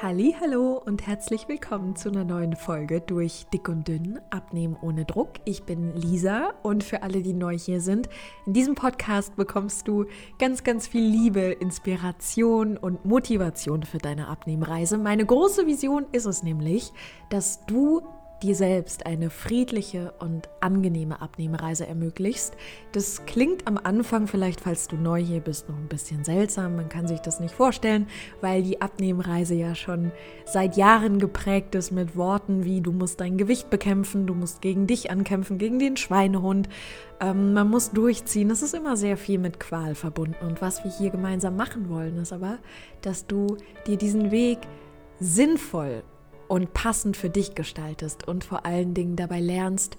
Hallo und herzlich willkommen zu einer neuen Folge durch Dick und Dünn Abnehmen ohne Druck. Ich bin Lisa und für alle, die neu hier sind, in diesem Podcast bekommst du ganz, ganz viel Liebe, Inspiration und Motivation für deine Abnehmreise. Meine große Vision ist es nämlich, dass du dir selbst eine friedliche und angenehme Abnehmreise ermöglichst. Das klingt am Anfang vielleicht, falls du neu hier bist, noch ein bisschen seltsam. Man kann sich das nicht vorstellen, weil die Abnehmreise ja schon seit Jahren geprägt ist mit Worten wie du musst dein Gewicht bekämpfen, du musst gegen dich ankämpfen, gegen den Schweinehund. Ähm, man muss durchziehen. Es ist immer sehr viel mit Qual verbunden. Und was wir hier gemeinsam machen wollen, ist aber, dass du dir diesen Weg sinnvoll und passend für dich gestaltest und vor allen Dingen dabei lernst,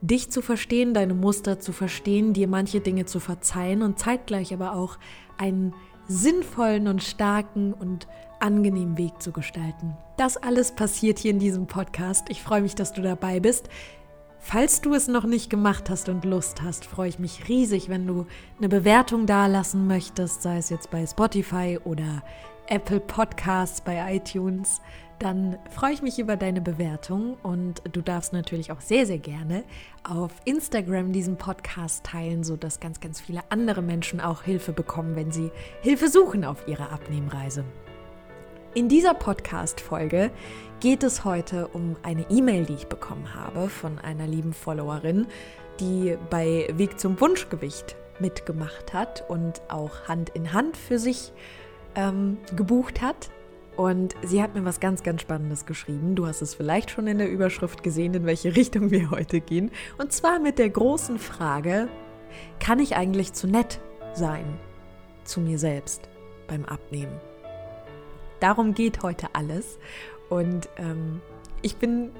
dich zu verstehen, deine Muster zu verstehen, dir manche Dinge zu verzeihen und zeitgleich aber auch einen sinnvollen und starken und angenehmen Weg zu gestalten. Das alles passiert hier in diesem Podcast. Ich freue mich, dass du dabei bist. Falls du es noch nicht gemacht hast und Lust hast, freue ich mich riesig, wenn du eine Bewertung dalassen möchtest, sei es jetzt bei Spotify oder Apple Podcasts, bei iTunes dann freue ich mich über deine Bewertung und du darfst natürlich auch sehr, sehr gerne auf Instagram diesen Podcast teilen, sodass ganz, ganz viele andere Menschen auch Hilfe bekommen, wenn sie Hilfe suchen auf ihrer Abnehmreise. In dieser Podcast-Folge geht es heute um eine E-Mail, die ich bekommen habe von einer lieben Followerin, die bei Weg zum Wunschgewicht mitgemacht hat und auch Hand in Hand für sich ähm, gebucht hat. Und sie hat mir was ganz, ganz Spannendes geschrieben. Du hast es vielleicht schon in der Überschrift gesehen, in welche Richtung wir heute gehen. Und zwar mit der großen Frage, kann ich eigentlich zu nett sein zu mir selbst beim Abnehmen? Darum geht heute alles. Und ähm, ich bin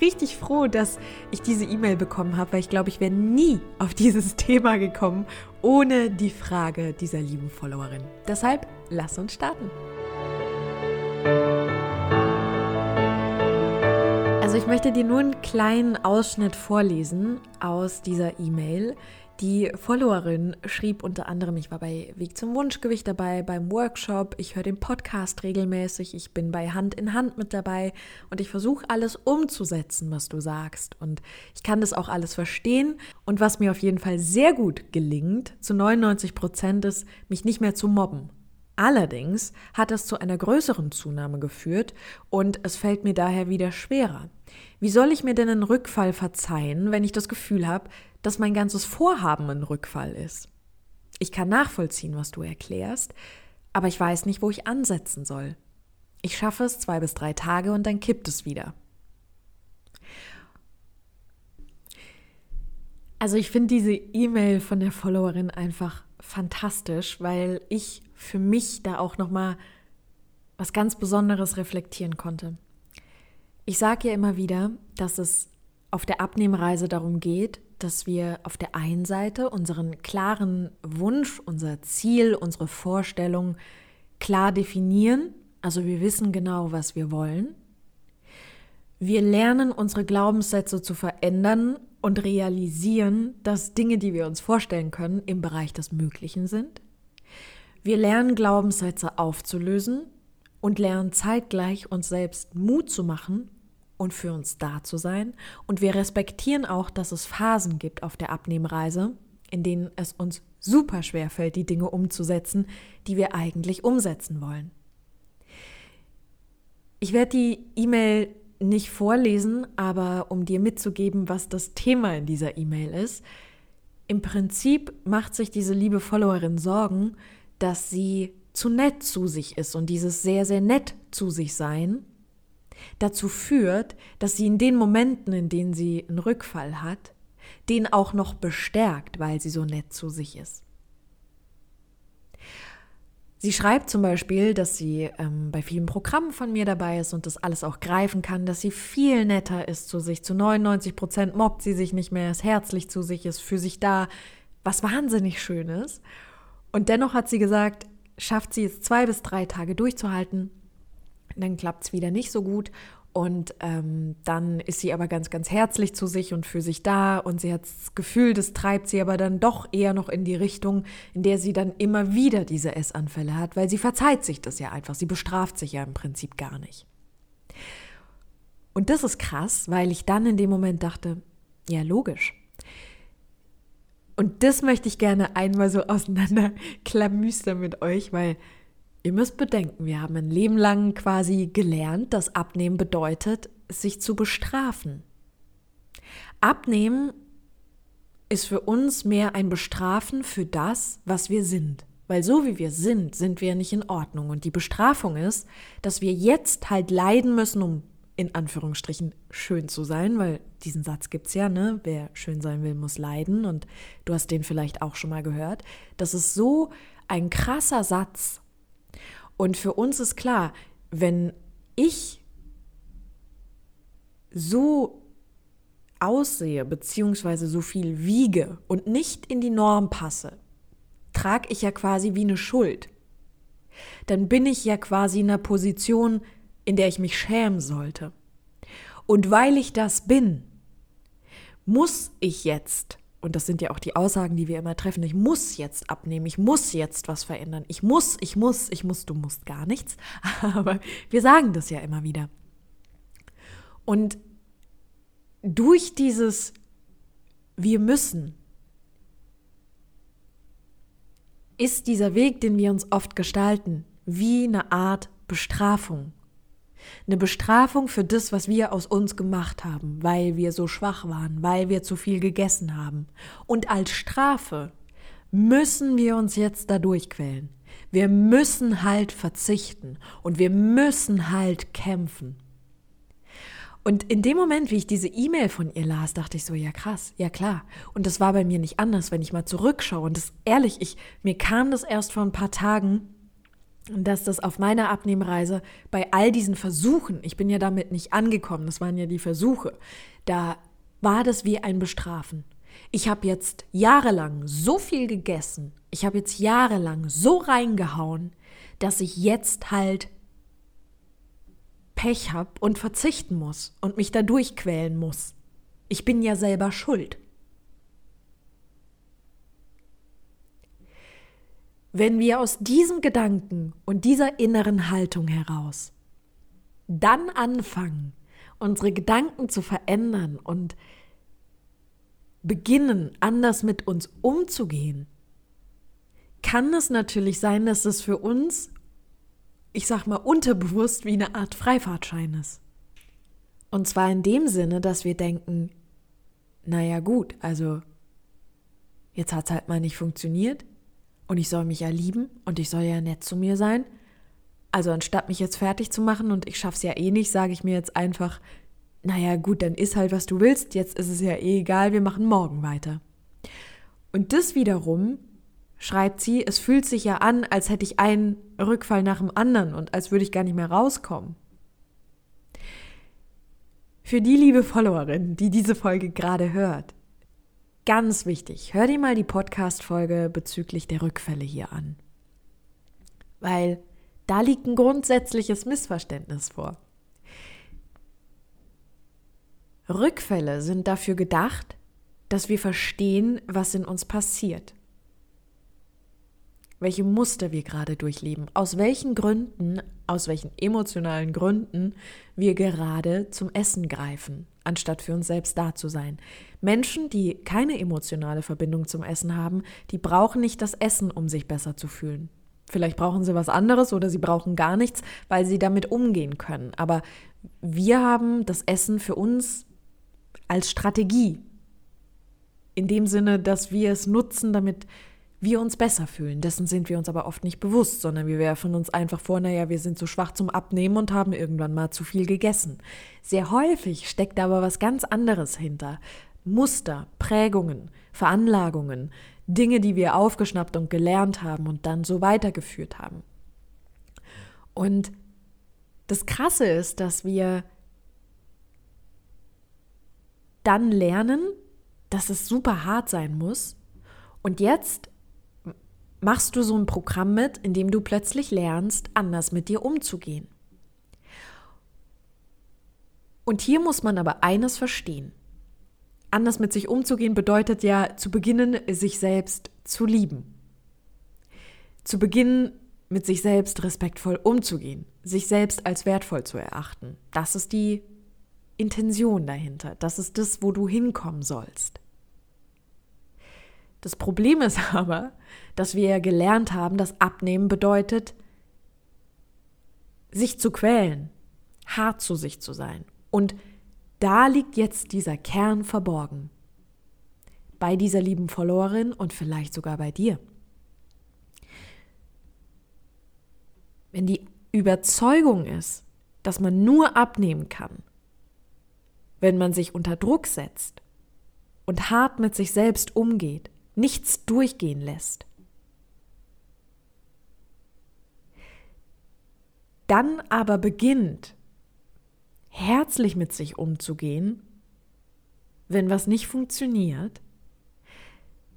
richtig froh, dass ich diese E-Mail bekommen habe, weil ich glaube, ich wäre nie auf dieses Thema gekommen ohne die Frage dieser lieben Followerin. Deshalb lass uns starten. Also ich möchte dir nur einen kleinen Ausschnitt vorlesen aus dieser E-Mail. Die Followerin schrieb unter anderem, ich war bei Weg zum Wunschgewicht dabei, beim Workshop, ich höre den Podcast regelmäßig, ich bin bei Hand in Hand mit dabei und ich versuche alles umzusetzen, was du sagst. Und ich kann das auch alles verstehen. Und was mir auf jeden Fall sehr gut gelingt, zu 99 Prozent, ist, mich nicht mehr zu mobben. Allerdings hat es zu einer größeren Zunahme geführt und es fällt mir daher wieder schwerer. Wie soll ich mir denn einen Rückfall verzeihen, wenn ich das Gefühl habe, dass mein ganzes Vorhaben ein Rückfall ist? Ich kann nachvollziehen, was du erklärst, aber ich weiß nicht, wo ich ansetzen soll. Ich schaffe es zwei bis drei Tage und dann kippt es wieder. Also ich finde diese E-Mail von der Followerin einfach fantastisch, weil ich für mich da auch noch mal was ganz Besonderes reflektieren konnte. Ich sage ja immer wieder, dass es auf der Abnehmreise darum geht, dass wir auf der einen Seite unseren klaren Wunsch, unser Ziel, unsere Vorstellung klar definieren, also wir wissen genau, was wir wollen. Wir lernen unsere Glaubenssätze zu verändern und realisieren, dass Dinge, die wir uns vorstellen können, im Bereich des Möglichen sind. Wir lernen Glaubenssätze aufzulösen und lernen zeitgleich uns selbst Mut zu machen und für uns da zu sein. Und wir respektieren auch, dass es Phasen gibt auf der Abnehmreise, in denen es uns super schwer fällt, die Dinge umzusetzen, die wir eigentlich umsetzen wollen. Ich werde die E-Mail nicht vorlesen, aber um dir mitzugeben, was das Thema in dieser E-Mail ist. Im Prinzip macht sich diese liebe Followerin Sorgen, dass sie zu nett zu sich ist und dieses sehr, sehr nett zu sich sein dazu führt, dass sie in den Momenten, in denen sie einen Rückfall hat, den auch noch bestärkt, weil sie so nett zu sich ist. Sie schreibt zum Beispiel, dass sie ähm, bei vielen Programmen von mir dabei ist und das alles auch greifen kann, dass sie viel netter ist zu sich. Zu 99 Prozent mobbt sie sich nicht mehr, ist herzlich zu sich, ist für sich da, was wahnsinnig schön ist. Und dennoch hat sie gesagt, schafft sie es zwei bis drei Tage durchzuhalten, dann klappt es wieder nicht so gut Und ähm, dann ist sie aber ganz, ganz herzlich zu sich und für sich da. Und sie hat das Gefühl, das treibt sie aber dann doch eher noch in die Richtung, in der sie dann immer wieder diese Essanfälle hat, weil sie verzeiht sich das ja einfach. Sie bestraft sich ja im Prinzip gar nicht. Und das ist krass, weil ich dann in dem Moment dachte, ja, logisch. Und das möchte ich gerne einmal so auseinanderklamüstern mit euch, weil ihr müsst bedenken, wir haben ein Leben lang quasi gelernt, dass Abnehmen bedeutet, sich zu bestrafen. Abnehmen ist für uns mehr ein Bestrafen für das, was wir sind. Weil so wie wir sind, sind wir nicht in Ordnung. Und die Bestrafung ist, dass wir jetzt halt leiden müssen, um in Anführungsstrichen schön zu sein, weil diesen Satz gibt es ja, ne? Wer schön sein will, muss leiden. Und du hast den vielleicht auch schon mal gehört. Das ist so ein krasser Satz. Und für uns ist klar, wenn ich so aussehe, beziehungsweise so viel wiege und nicht in die Norm passe, trage ich ja quasi wie eine Schuld. Dann bin ich ja quasi in einer Position, in der ich mich schämen sollte. Und weil ich das bin, muss ich jetzt, und das sind ja auch die Aussagen, die wir immer treffen, ich muss jetzt abnehmen, ich muss jetzt was verändern, ich muss, ich muss, ich muss, du musst gar nichts, aber wir sagen das ja immer wieder. Und durch dieses wir müssen ist dieser Weg, den wir uns oft gestalten, wie eine Art Bestrafung. Eine Bestrafung für das, was wir aus uns gemacht haben, weil wir so schwach waren, weil wir zu viel gegessen haben. Und als Strafe müssen wir uns jetzt da durchquälen. Wir müssen halt verzichten und wir müssen halt kämpfen. Und in dem Moment, wie ich diese E-Mail von ihr las, dachte ich so, ja krass, ja klar. Und das war bei mir nicht anders, wenn ich mal zurückschaue. Und das ehrlich, ich, mir kam das erst vor ein paar Tagen, dass das auf meiner Abnehmreise bei all diesen Versuchen, ich bin ja damit nicht angekommen, das waren ja die Versuche, da war das wie ein Bestrafen. Ich habe jetzt jahrelang so viel gegessen, ich habe jetzt jahrelang so reingehauen, dass ich jetzt halt Pech habe und verzichten muss und mich da durchquälen muss. Ich bin ja selber schuld. Wenn wir aus diesem Gedanken und dieser inneren Haltung heraus dann anfangen, unsere Gedanken zu verändern und beginnen, anders mit uns umzugehen, kann es natürlich sein, dass es für uns, ich sag mal, unterbewusst wie eine Art Freifahrtschein ist. Und zwar in dem Sinne, dass wir denken, naja gut, also jetzt hat es halt mal nicht funktioniert, und ich soll mich ja lieben und ich soll ja nett zu mir sein. Also anstatt mich jetzt fertig zu machen und ich schaff's ja eh nicht, sage ich mir jetzt einfach, naja gut, dann ist halt, was du willst, jetzt ist es ja eh egal, wir machen morgen weiter. Und das wiederum, schreibt sie, es fühlt sich ja an, als hätte ich einen Rückfall nach dem anderen und als würde ich gar nicht mehr rauskommen. Für die liebe Followerin, die diese Folge gerade hört, Ganz wichtig, hör dir mal die Podcast-Folge bezüglich der Rückfälle hier an. Weil da liegt ein grundsätzliches Missverständnis vor. Rückfälle sind dafür gedacht, dass wir verstehen, was in uns passiert welche Muster wir gerade durchleben, aus welchen Gründen, aus welchen emotionalen Gründen wir gerade zum Essen greifen, anstatt für uns selbst da zu sein. Menschen, die keine emotionale Verbindung zum Essen haben, die brauchen nicht das Essen, um sich besser zu fühlen. Vielleicht brauchen sie was anderes oder sie brauchen gar nichts, weil sie damit umgehen können. Aber wir haben das Essen für uns als Strategie. In dem Sinne, dass wir es nutzen, damit wir uns besser fühlen. Dessen sind wir uns aber oft nicht bewusst, sondern wir werfen uns einfach vor, naja, wir sind zu schwach zum Abnehmen und haben irgendwann mal zu viel gegessen. Sehr häufig steckt aber was ganz anderes hinter. Muster, Prägungen, Veranlagungen, Dinge, die wir aufgeschnappt und gelernt haben und dann so weitergeführt haben. Und das Krasse ist, dass wir dann lernen, dass es super hart sein muss. Und jetzt machst du so ein Programm mit, in dem du plötzlich lernst, anders mit dir umzugehen. Und hier muss man aber eines verstehen. Anders mit sich umzugehen bedeutet ja zu beginnen, sich selbst zu lieben. Zu beginnen, mit sich selbst respektvoll umzugehen, sich selbst als wertvoll zu erachten. Das ist die Intention dahinter. Das ist das, wo du hinkommen sollst. Das Problem ist aber, dass wir ja gelernt haben, dass Abnehmen bedeutet, sich zu quälen, hart zu sich zu sein. Und da liegt jetzt dieser Kern verborgen. Bei dieser lieben Followerin und vielleicht sogar bei dir. Wenn die Überzeugung ist, dass man nur abnehmen kann, wenn man sich unter Druck setzt und hart mit sich selbst umgeht, nichts durchgehen lässt, dann aber beginnt, herzlich mit sich umzugehen, wenn was nicht funktioniert,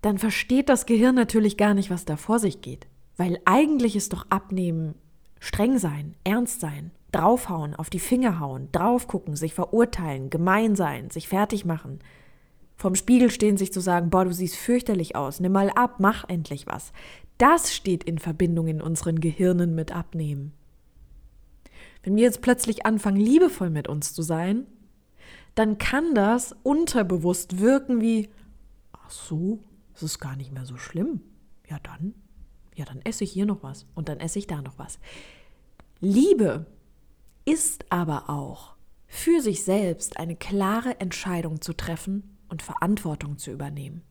dann versteht das Gehirn natürlich gar nicht, was da vor sich geht. Weil eigentlich ist doch Abnehmen streng sein, ernst sein, draufhauen, auf die Finger hauen, draufgucken, sich verurteilen, gemein sein, sich fertig machen. Vom Spiegel stehen, sich zu sagen, boah, du siehst fürchterlich aus, nimm mal ab, mach endlich was. Das steht in Verbindung in unseren Gehirnen mit Abnehmen. Wenn wir jetzt plötzlich anfangen, liebevoll mit uns zu sein, dann kann das unterbewusst wirken wie, ach so, es ist gar nicht mehr so schlimm. Ja dann, ja dann esse ich hier noch was und dann esse ich da noch was. Liebe ist aber auch für sich selbst eine klare Entscheidung zu treffen und Verantwortung zu übernehmen.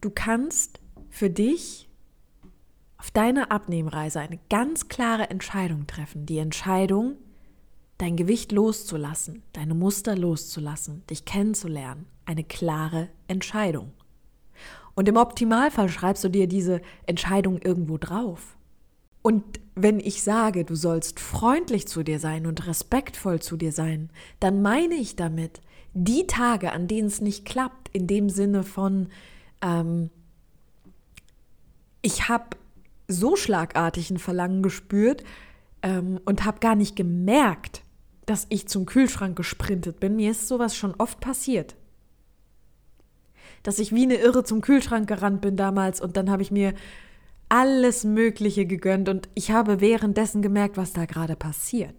Du kannst für dich auf deiner Abnehmreise eine ganz klare Entscheidung treffen. Die Entscheidung, dein Gewicht loszulassen, deine Muster loszulassen, dich kennenzulernen. Eine klare Entscheidung. Und im Optimalfall schreibst du dir diese Entscheidung irgendwo drauf. Und wenn ich sage, du sollst freundlich zu dir sein und respektvoll zu dir sein, dann meine ich damit die Tage, an denen es nicht klappt, in dem Sinne von, ähm, ich habe so schlagartig ein Verlangen gespürt ähm, und habe gar nicht gemerkt, dass ich zum Kühlschrank gesprintet bin. Mir ist sowas schon oft passiert. Dass ich wie eine Irre zum Kühlschrank gerannt bin damals und dann habe ich mir alles Mögliche gegönnt und ich habe währenddessen gemerkt, was da gerade passiert.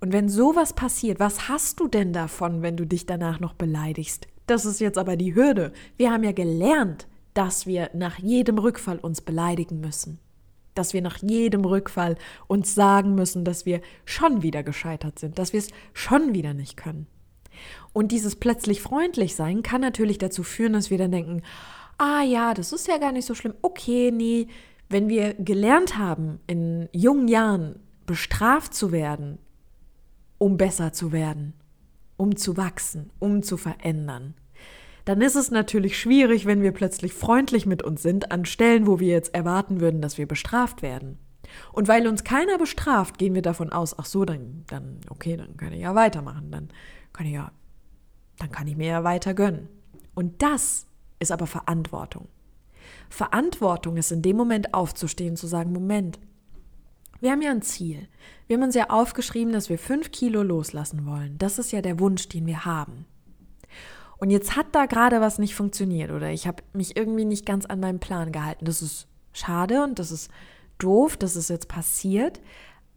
Und wenn sowas passiert, was hast du denn davon, wenn du dich danach noch beleidigst? Das ist jetzt aber die Hürde. Wir haben ja gelernt, dass wir nach jedem Rückfall uns beleidigen müssen, dass wir nach jedem Rückfall uns sagen müssen, dass wir schon wieder gescheitert sind, dass wir es schon wieder nicht können. Und dieses plötzlich freundlich sein kann natürlich dazu führen, dass wir dann denken, ah ja, das ist ja gar nicht so schlimm, okay, nee, wenn wir gelernt haben, in jungen Jahren bestraft zu werden, um besser zu werden, um zu wachsen, um zu verändern, dann ist es natürlich schwierig, wenn wir plötzlich freundlich mit uns sind an Stellen, wo wir jetzt erwarten würden, dass wir bestraft werden. Und weil uns keiner bestraft, gehen wir davon aus, ach so, dann, dann, okay, dann kann ich ja weitermachen, dann kann ich ja, dann kann ich mir ja weiter gönnen. Und das ist aber Verantwortung. Verantwortung ist in dem Moment aufzustehen, zu sagen, Moment, wir haben ja ein Ziel. Wir haben uns ja aufgeschrieben, dass wir fünf Kilo loslassen wollen. Das ist ja der Wunsch, den wir haben. Und jetzt hat da gerade was nicht funktioniert oder ich habe mich irgendwie nicht ganz an meinen Plan gehalten. Das ist schade und das ist doof, dass es jetzt passiert.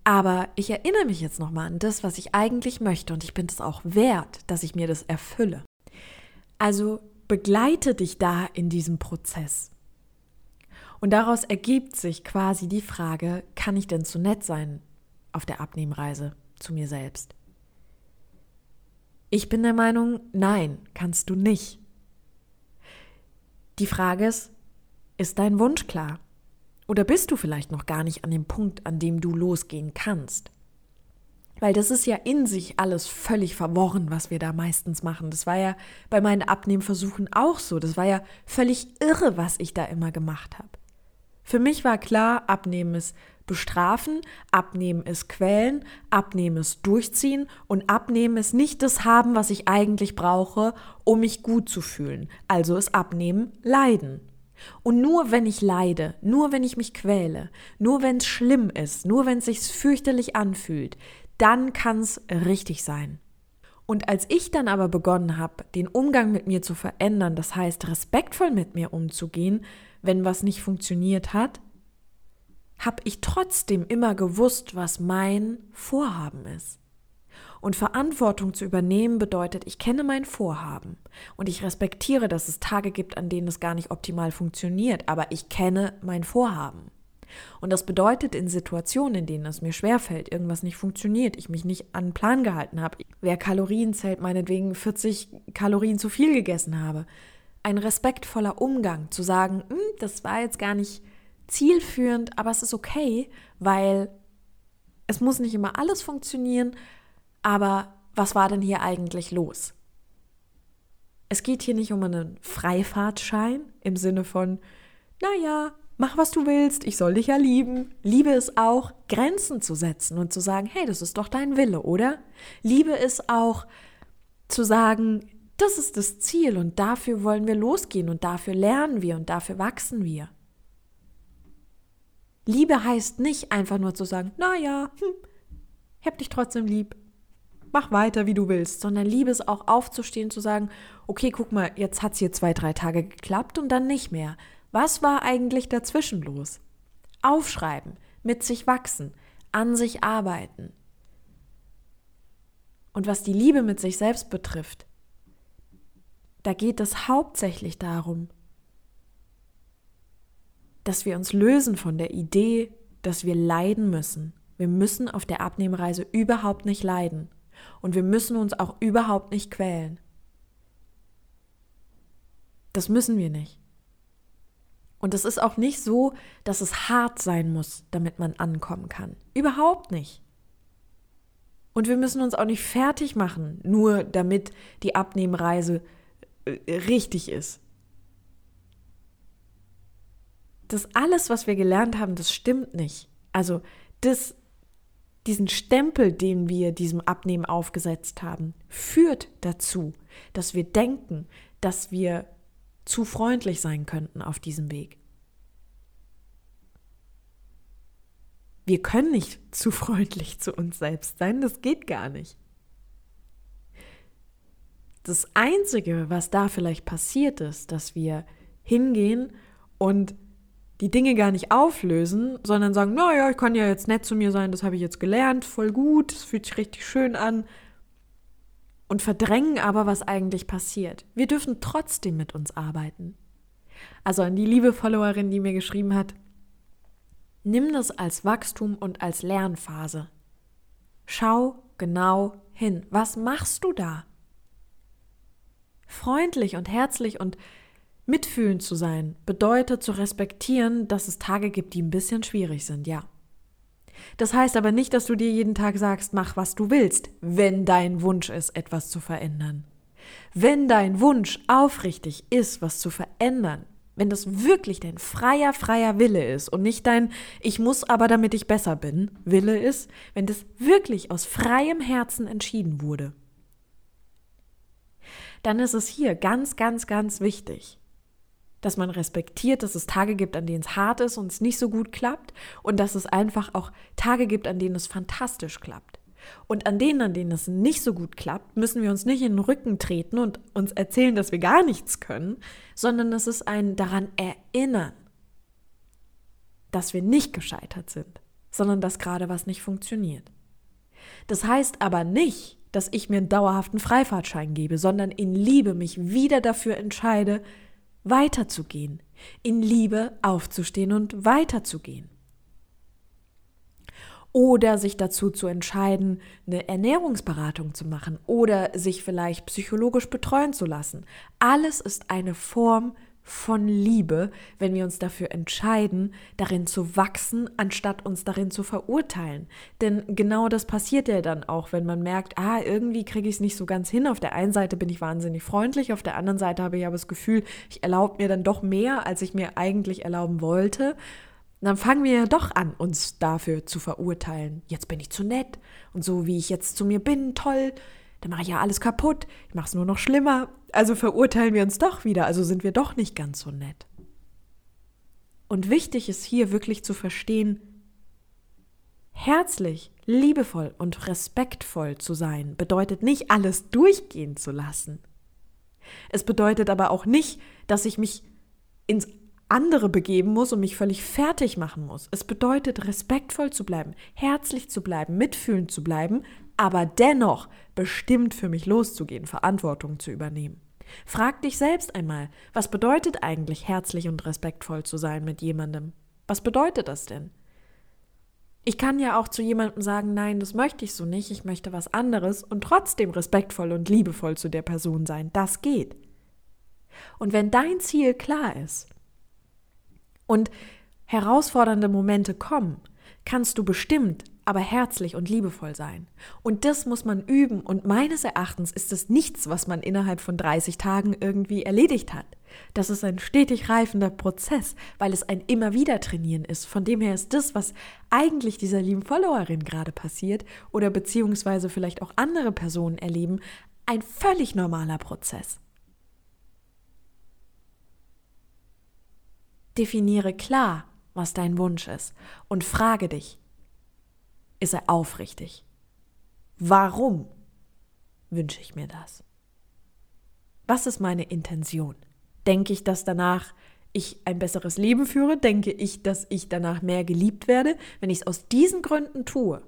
Aber ich erinnere mich jetzt nochmal an das, was ich eigentlich möchte und ich bin es auch wert, dass ich mir das erfülle. Also begleite dich da in diesem Prozess. Und daraus ergibt sich quasi die Frage, kann ich denn zu nett sein auf der Abnehmreise zu mir selbst? Ich bin der Meinung, nein, kannst du nicht. Die Frage ist, ist dein Wunsch klar? Oder bist du vielleicht noch gar nicht an dem Punkt, an dem du losgehen kannst? Weil das ist ja in sich alles völlig verworren, was wir da meistens machen. Das war ja bei meinen Abnehmversuchen auch so. Das war ja völlig irre, was ich da immer gemacht habe. Für mich war klar, Abnehmen ist bestrafen, abnehmen ist quälen, abnehmen ist durchziehen und abnehmen ist nicht das haben, was ich eigentlich brauche, um mich gut zu fühlen. Also ist abnehmen leiden. Und nur wenn ich leide, nur wenn ich mich quäle, nur wenn es schlimm ist, nur wenn es sich fürchterlich anfühlt, dann kann es richtig sein. Und als ich dann aber begonnen habe, den Umgang mit mir zu verändern, das heißt respektvoll mit mir umzugehen, wenn was nicht funktioniert hat, habe ich trotzdem immer gewusst, was mein Vorhaben ist. Und Verantwortung zu übernehmen bedeutet, ich kenne mein Vorhaben und ich respektiere, dass es Tage gibt, an denen es gar nicht optimal funktioniert, aber ich kenne mein Vorhaben. Und das bedeutet in Situationen, in denen es mir schwerfällt, irgendwas nicht funktioniert, ich mich nicht an den Plan gehalten habe, wer Kalorien zählt, meinetwegen 40 Kalorien zu viel gegessen habe, ein respektvoller Umgang zu sagen, hm, das war jetzt gar nicht zielführend, aber es ist okay, weil es muss nicht immer alles funktionieren, aber was war denn hier eigentlich los? Es geht hier nicht um einen Freifahrtschein im Sinne von, naja, mach was du willst, ich soll dich ja lieben. Liebe es auch, Grenzen zu setzen und zu sagen, hey, das ist doch dein Wille, oder? Liebe es auch zu sagen, das ist das Ziel und dafür wollen wir losgehen und dafür lernen wir und dafür wachsen wir. Liebe heißt nicht einfach nur zu sagen, naja, hm, ich hab dich trotzdem lieb. Mach weiter, wie du willst, sondern Liebe ist auch aufzustehen, zu sagen, okay, guck mal, jetzt hat's hier zwei, drei Tage geklappt und dann nicht mehr. Was war eigentlich dazwischen los? Aufschreiben, mit sich wachsen, an sich arbeiten. Und was die Liebe mit sich selbst betrifft, da geht es hauptsächlich darum, dass wir uns lösen von der Idee, dass wir leiden müssen. Wir müssen auf der Abnehmreise überhaupt nicht leiden. Und wir müssen uns auch überhaupt nicht quälen. Das müssen wir nicht. Und es ist auch nicht so, dass es hart sein muss, damit man ankommen kann. Überhaupt nicht. Und wir müssen uns auch nicht fertig machen, nur damit die Abnehmreise äh, richtig ist das alles, was wir gelernt haben, das stimmt nicht. Also das, diesen Stempel, den wir diesem Abnehmen aufgesetzt haben, führt dazu, dass wir denken, dass wir zu freundlich sein könnten auf diesem Weg. Wir können nicht zu freundlich zu uns selbst sein, das geht gar nicht. Das Einzige, was da vielleicht passiert ist, dass wir hingehen und die Dinge gar nicht auflösen, sondern sagen, naja, ich kann ja jetzt nett zu mir sein, das habe ich jetzt gelernt, voll gut, das fühlt sich richtig schön an. Und verdrängen aber, was eigentlich passiert. Wir dürfen trotzdem mit uns arbeiten. Also an die liebe Followerin, die mir geschrieben hat, nimm das als Wachstum und als Lernphase. Schau genau hin. Was machst du da? Freundlich und herzlich und Mitfühlend zu sein bedeutet zu respektieren, dass es Tage gibt, die ein bisschen schwierig sind, ja. Das heißt aber nicht, dass du dir jeden Tag sagst, mach was du willst, wenn dein Wunsch ist, etwas zu verändern. Wenn dein Wunsch aufrichtig ist, was zu verändern, wenn das wirklich dein freier, freier Wille ist und nicht dein Ich muss aber, damit ich besser bin, Wille ist, wenn das wirklich aus freiem Herzen entschieden wurde, dann ist es hier ganz, ganz, ganz wichtig, dass man respektiert, dass es Tage gibt, an denen es hart ist und es nicht so gut klappt und dass es einfach auch Tage gibt, an denen es fantastisch klappt. Und an denen, an denen es nicht so gut klappt, müssen wir uns nicht in den Rücken treten und uns erzählen, dass wir gar nichts können, sondern es ist ein daran erinnern, dass wir nicht gescheitert sind, sondern dass gerade was nicht funktioniert. Das heißt aber nicht, dass ich mir einen dauerhaften Freifahrtschein gebe, sondern in Liebe mich wieder dafür entscheide, weiterzugehen, in Liebe aufzustehen und weiterzugehen. Oder sich dazu zu entscheiden, eine Ernährungsberatung zu machen oder sich vielleicht psychologisch betreuen zu lassen. Alles ist eine Form von Liebe, wenn wir uns dafür entscheiden, darin zu wachsen, anstatt uns darin zu verurteilen. Denn genau das passiert ja dann auch, wenn man merkt, ah, irgendwie kriege ich es nicht so ganz hin. Auf der einen Seite bin ich wahnsinnig freundlich, auf der anderen Seite habe ich aber das Gefühl, ich erlaube mir dann doch mehr, als ich mir eigentlich erlauben wollte. dann fangen wir ja doch an, uns dafür zu verurteilen. Jetzt bin ich zu nett und so wie ich jetzt zu mir bin, toll, dann mache ich ja alles kaputt, ich mache es nur noch schlimmer. Also verurteilen wir uns doch wieder, also sind wir doch nicht ganz so nett. Und wichtig ist hier wirklich zu verstehen, herzlich, liebevoll und respektvoll zu sein bedeutet nicht alles durchgehen zu lassen. Es bedeutet aber auch nicht, dass ich mich ins andere begeben muss und mich völlig fertig machen muss. Es bedeutet, respektvoll zu bleiben, herzlich zu bleiben, mitfühlend zu bleiben, aber dennoch bestimmt für mich loszugehen, Verantwortung zu übernehmen. Frag dich selbst einmal, was bedeutet eigentlich herzlich und respektvoll zu sein mit jemandem? Was bedeutet das denn? Ich kann ja auch zu jemandem sagen, nein, das möchte ich so nicht, ich möchte was anderes und trotzdem respektvoll und liebevoll zu der Person sein. Das geht. Und wenn dein Ziel klar ist und herausfordernde Momente kommen, kannst du bestimmt aber herzlich und liebevoll sein. Und das muss man üben und meines Erachtens ist es nichts, was man innerhalb von 30 Tagen irgendwie erledigt hat. Das ist ein stetig reifender Prozess, weil es ein immer wieder trainieren ist. Von dem her ist das, was eigentlich dieser lieben Followerin gerade passiert oder beziehungsweise vielleicht auch andere Personen erleben, ein völlig normaler Prozess. Definiere klar, was dein Wunsch ist und frage dich, ist er aufrichtig. Warum wünsche ich mir das? Was ist meine Intention? Denke ich, dass danach ich ein besseres Leben führe? Denke ich, dass ich danach mehr geliebt werde? Wenn ich es aus diesen Gründen tue,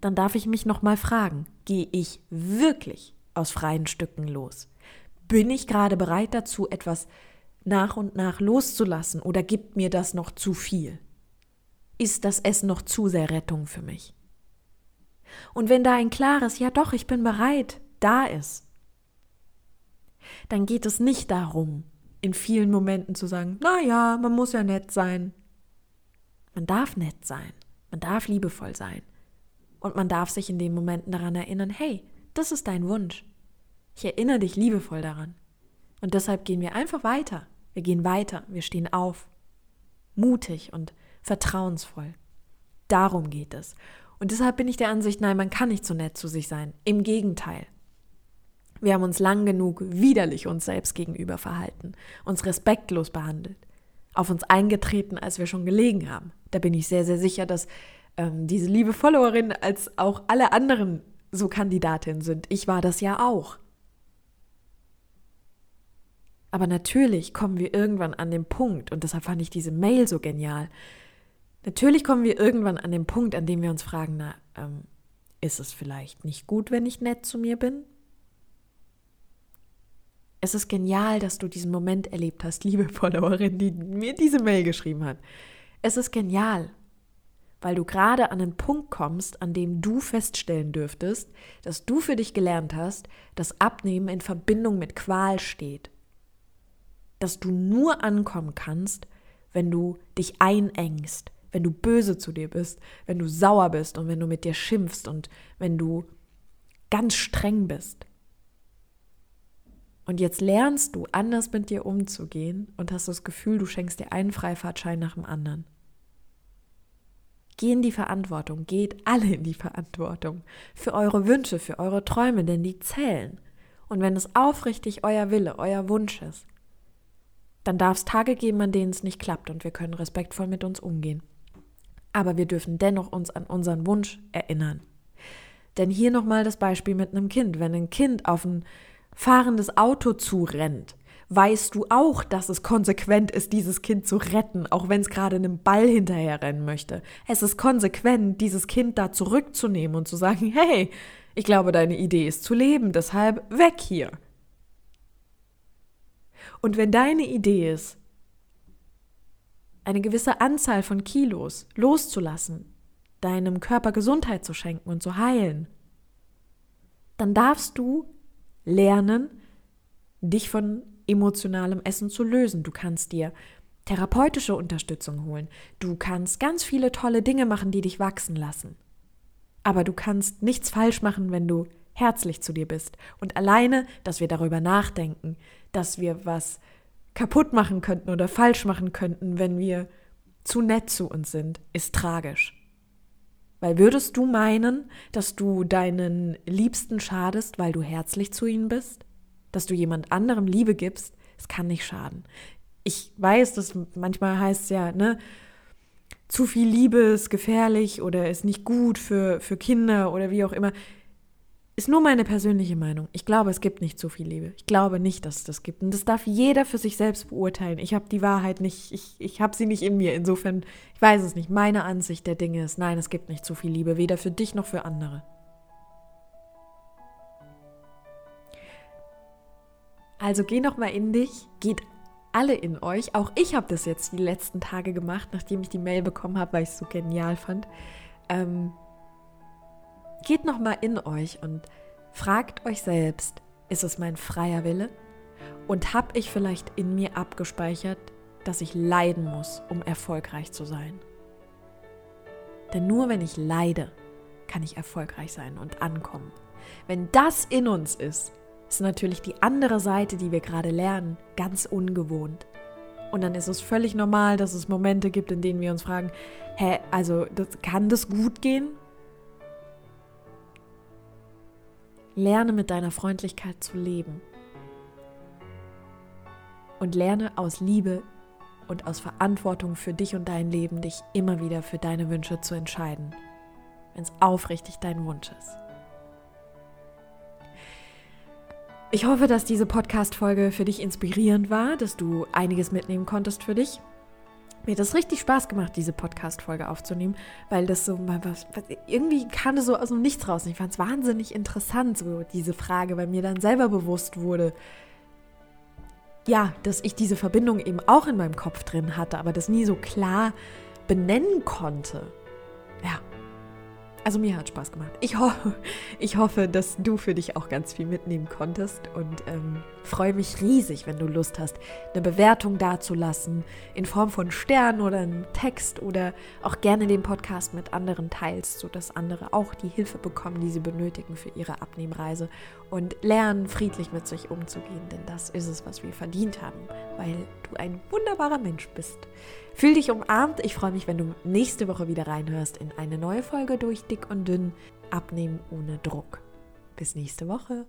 dann darf ich mich nochmal fragen, gehe ich wirklich aus freien Stücken los? Bin ich gerade bereit dazu, etwas nach und nach loszulassen oder gibt mir das noch zu viel? ist das Essen noch zu sehr Rettung für mich. Und wenn da ein klares Ja doch, ich bin bereit, da ist, dann geht es nicht darum, in vielen Momenten zu sagen, na ja, man muss ja nett sein. Man darf nett sein, man darf liebevoll sein und man darf sich in den Momenten daran erinnern, hey, das ist dein Wunsch. Ich erinnere dich liebevoll daran. Und deshalb gehen wir einfach weiter. Wir gehen weiter, wir stehen auf. Mutig und vertrauensvoll. Darum geht es. Und deshalb bin ich der Ansicht, nein, man kann nicht so nett zu sich sein. Im Gegenteil. Wir haben uns lang genug widerlich uns selbst gegenüber verhalten, uns respektlos behandelt, auf uns eingetreten, als wir schon gelegen haben. Da bin ich sehr, sehr sicher, dass ähm, diese liebe Followerin als auch alle anderen so Kandidatinnen sind. Ich war das ja auch. Aber natürlich kommen wir irgendwann an den Punkt, und deshalb fand ich diese Mail so genial, Natürlich kommen wir irgendwann an den Punkt, an dem wir uns fragen, na, ähm, ist es vielleicht nicht gut, wenn ich nett zu mir bin? Es ist genial, dass du diesen Moment erlebt hast, liebe Followerin, die mir diese Mail geschrieben hat. Es ist genial, weil du gerade an einen Punkt kommst, an dem du feststellen dürftest, dass du für dich gelernt hast, dass Abnehmen in Verbindung mit Qual steht. Dass du nur ankommen kannst, wenn du dich einengst, wenn du böse zu dir bist, wenn du sauer bist und wenn du mit dir schimpfst und wenn du ganz streng bist. Und jetzt lernst du anders mit dir umzugehen und hast das Gefühl, du schenkst dir einen Freifahrtschein nach dem anderen. Geh in die Verantwortung, geht alle in die Verantwortung für eure Wünsche, für eure Träume, denn die zählen. Und wenn es aufrichtig euer Wille, euer Wunsch ist, dann darf es Tage geben, an denen es nicht klappt und wir können respektvoll mit uns umgehen aber wir dürfen dennoch uns an unseren Wunsch erinnern. Denn hier nochmal das Beispiel mit einem Kind. Wenn ein Kind auf ein fahrendes Auto zurennt, weißt du auch, dass es konsequent ist, dieses Kind zu retten, auch wenn es gerade einem Ball hinterherrennen möchte. Es ist konsequent, dieses Kind da zurückzunehmen und zu sagen, hey, ich glaube, deine Idee ist zu leben, deshalb weg hier. Und wenn deine Idee ist, eine gewisse Anzahl von Kilos loszulassen, deinem Körper Gesundheit zu schenken und zu heilen, dann darfst du lernen, dich von emotionalem Essen zu lösen. Du kannst dir therapeutische Unterstützung holen. Du kannst ganz viele tolle Dinge machen, die dich wachsen lassen. Aber du kannst nichts falsch machen, wenn du herzlich zu dir bist. Und alleine, dass wir darüber nachdenken, dass wir was kaputt machen könnten oder falsch machen könnten, wenn wir zu nett zu uns sind, ist tragisch. Weil würdest du meinen, dass du deinen Liebsten schadest, weil du herzlich zu ihnen bist? Dass du jemand anderem Liebe gibst? Es kann nicht schaden. ich weiß, dass manchmal heißt es ja, ne, zu viel Liebe ist gefährlich oder ist nicht gut für, für Kinder oder wie auch immer. Ist nur meine persönliche Meinung. Ich glaube, es gibt nicht so viel Liebe. Ich glaube nicht, dass es das gibt. Und das darf jeder für sich selbst beurteilen. Ich habe die Wahrheit nicht, ich, ich habe sie nicht in mir. Insofern, ich weiß es nicht. Meine Ansicht der Dinge ist, nein, es gibt nicht so viel Liebe, weder für dich noch für andere. Also geh noch mal in dich, geht alle in euch. Auch ich habe das jetzt die letzten Tage gemacht, nachdem ich die Mail bekommen habe, weil ich es so genial fand. Ähm, Geht nochmal in euch und fragt euch selbst, ist es mein freier Wille? Und habe ich vielleicht in mir abgespeichert, dass ich leiden muss, um erfolgreich zu sein? Denn nur wenn ich leide, kann ich erfolgreich sein und ankommen. Wenn das in uns ist, ist natürlich die andere Seite, die wir gerade lernen, ganz ungewohnt. Und dann ist es völlig normal, dass es Momente gibt, in denen wir uns fragen, hä, also das, kann das gut gehen? Lerne mit deiner Freundlichkeit zu leben. Und lerne aus Liebe und aus Verantwortung für dich und dein Leben, dich immer wieder für deine Wünsche zu entscheiden, wenn es aufrichtig dein Wunsch ist. Ich hoffe, dass diese Podcast-Folge für dich inspirierend war, dass du einiges mitnehmen konntest für dich. Mir hat es richtig Spaß gemacht, diese Podcast-Folge aufzunehmen, weil das so irgendwie kam das so aus dem Nichts raus. ich fand es wahnsinnig interessant, so diese Frage, weil mir dann selber bewusst wurde, ja, dass ich diese Verbindung eben auch in meinem Kopf drin hatte, aber das nie so klar benennen konnte. Ja, also mir hat Spaß gemacht. Ich, ho ich hoffe, dass du für dich auch ganz viel mitnehmen konntest und ähm, freue mich riesig, wenn du Lust hast, eine Bewertung dazulassen in Form von Sternen oder einem Text oder auch gerne den Podcast mit anderen teilst, sodass andere auch die Hilfe bekommen, die sie benötigen für ihre Abnehmreise und lernen, friedlich mit sich umzugehen, denn das ist es, was wir verdient haben, weil du ein wunderbarer Mensch bist. Fühl dich umarmt. Ich freue mich, wenn du nächste Woche wieder reinhörst in eine neue Folge durch Dick und Dünn. Abnehmen ohne Druck. Bis nächste Woche.